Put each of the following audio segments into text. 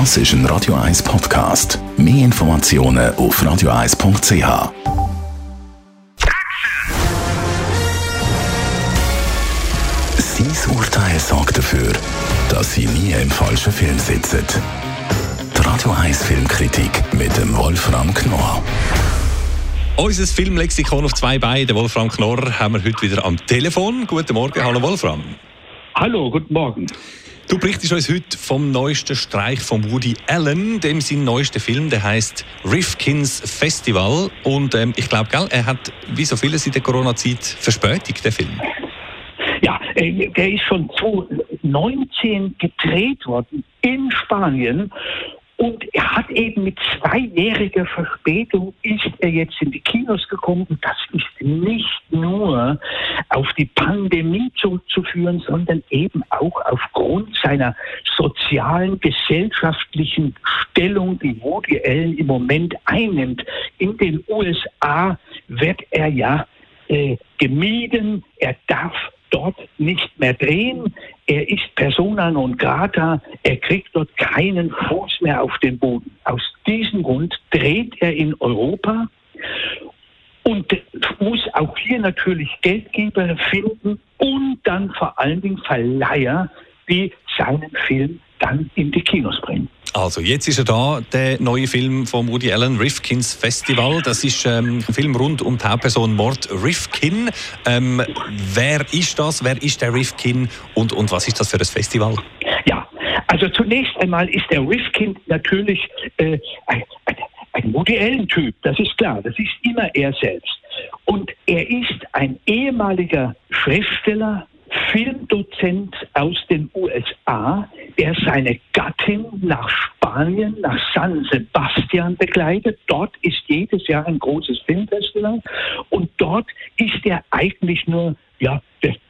Das ist ein Radio 1 Podcast. Mehr Informationen auf radio1.ch. Sein Urteil sorgt dafür, dass Sie nie im falschen Film sitzen. Die Radio 1 Filmkritik mit dem Wolfram Knorr. Unser Filmlexikon auf zwei Beinen, Wolfram Knorr, haben wir heute wieder am Telefon. Guten Morgen, hallo Wolfram. Hallo, guten Morgen. Du berichtest uns heute vom neuesten Streich von Woody Allen, dem sein neuester Film, der heißt Rifkins Festival. Und ähm, ich glaube, er hat wie so vieles in der Corona-Zeit Verspätung, der Film. Ja, äh, der ist schon 2019 gedreht worden in Spanien und er hat eben mit zweijähriger Verspätung ist er jetzt in die Kinos gekommen. Und das ist nicht nur auf die Pandemie zurückzuführen, sondern eben auch aufgrund seiner sozialen, gesellschaftlichen Stellung, die Woody Allen im Moment einnimmt. In den USA wird er ja äh, gemieden, er darf dort nicht mehr drehen. Er ist persona non grata. Er kriegt dort keinen Fuß mehr auf den Boden. Aus diesem Grund dreht er in Europa und muss auch hier natürlich Geldgeber finden und dann vor allen Dingen Verleiher, die seinen Film dann in die Kinos bringen. Also, jetzt ist er da, der neue Film von Woody Allen, Rifkins Festival. Das ist ähm, ein Film rund um die Hauptperson Mort Rifkin. Ähm, wer ist das? Wer ist der Rifkin? Und, und was ist das für ein Festival? Ja, also zunächst einmal ist der Rifkin natürlich äh, ein, ein, ein Woody Allen-Typ. Das ist klar. Das ist immer er selbst. Und er ist ein ehemaliger Schriftsteller, Filmdozent aus den USA, der seine Gattin nach Spanien, nach San Sebastian begleitet. Dort ist jedes Jahr ein großes Filmfestival und dort ist er eigentlich nur ja,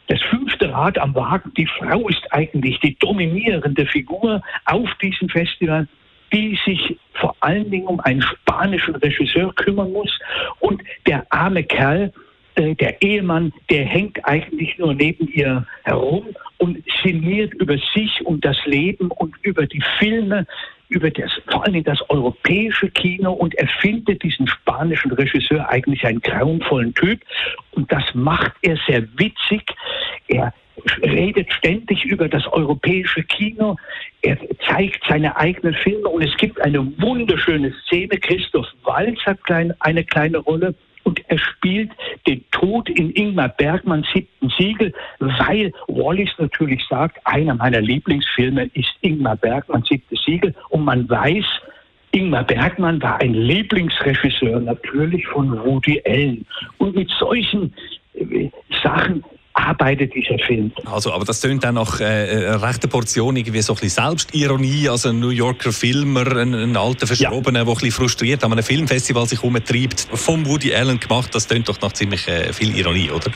das fünfte Rad am Wagen. Die Frau ist eigentlich die dominierende Figur auf diesem Festival die sich vor allen Dingen um einen spanischen Regisseur kümmern muss. Und der arme Kerl, äh, der Ehemann, der hängt eigentlich nur neben ihr herum und sinniert über sich und das Leben und über die Filme, über das, vor allem das europäische Kino und er findet diesen spanischen Regisseur eigentlich einen grauenvollen Typ und das macht er sehr witzig. Er redet ständig über das europäische Kino. Er zeigt seine eigenen Filme und es gibt eine wunderschöne Szene. Christoph Walz hat eine kleine Rolle und er spielt den Tod in Ingmar Bergmanns siebten Siegel, weil Wallis natürlich sagt, einer meiner Lieblingsfilme ist Ingmar Bergmanns siebtes Siegel und man weiß, Ingmar Bergmann war ein Lieblingsregisseur natürlich von Woody Allen. Und mit solchen äh, Sachen arbeitet dieser Film. Also, aber das tönt dann nach äh, einer rechten Portion irgendwie so ein bisschen Selbstironie, also ein New Yorker Filmer, ein, ein alter Verschrobener, ja. der ein bisschen frustriert an einem Filmfestival sich umtreibt, vom Woody Allen gemacht, das tönt doch nach ziemlich äh, viel Ironie, oder?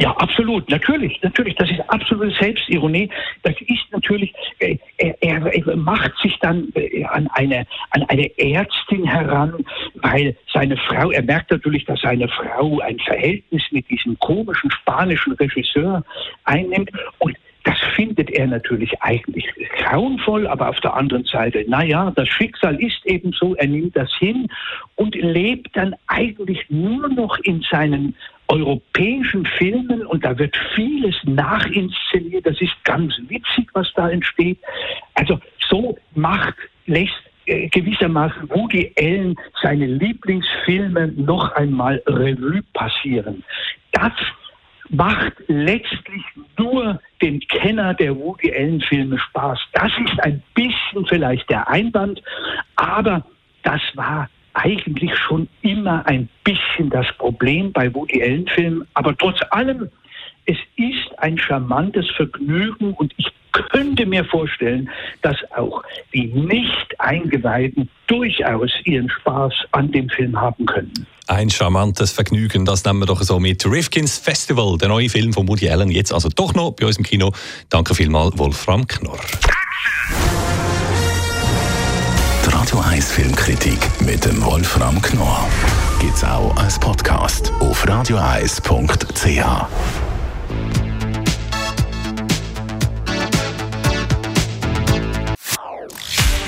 Ja, absolut, natürlich, natürlich. Das ist absolute Selbstironie. Das ist natürlich, äh, er, er, macht sich dann äh, an eine, an eine Ärztin heran, weil seine Frau, er merkt natürlich, dass seine Frau ein Verhältnis mit diesem komischen spanischen Regisseur einnimmt und das findet er natürlich eigentlich grauenvoll, aber auf der anderen Seite, naja, das Schicksal ist eben so, er nimmt das hin und lebt dann eigentlich nur noch in seinen europäischen Filmen und da wird vieles nachinszeniert. Das ist ganz witzig, was da entsteht. Also so macht, lässt gewissermaßen Woody Allen seine Lieblingsfilme noch einmal Revue passieren. Das macht letztlich nur dem Kenner der Woody Allen Filme Spaß. Das ist ein bisschen vielleicht der Einwand, aber das war eigentlich schon immer ein bisschen das Problem bei Woody Allen Filmen. Aber trotz allem, es ist ein charmantes Vergnügen und ich könnte mir vorstellen, dass auch die Nicht-Eingeweihten durchaus ihren Spaß an dem Film haben können. Ein charmantes Vergnügen, das nehmen wir doch so mit. Rifkins Festival, der neue Film von Woody Allen, jetzt also doch noch bei uns im Kino. Danke vielmals, Wolfram Knorr. 1 Filmkritik mit dem Wolfram Knorr gibt's auch als Podcast auf radioeis.ch.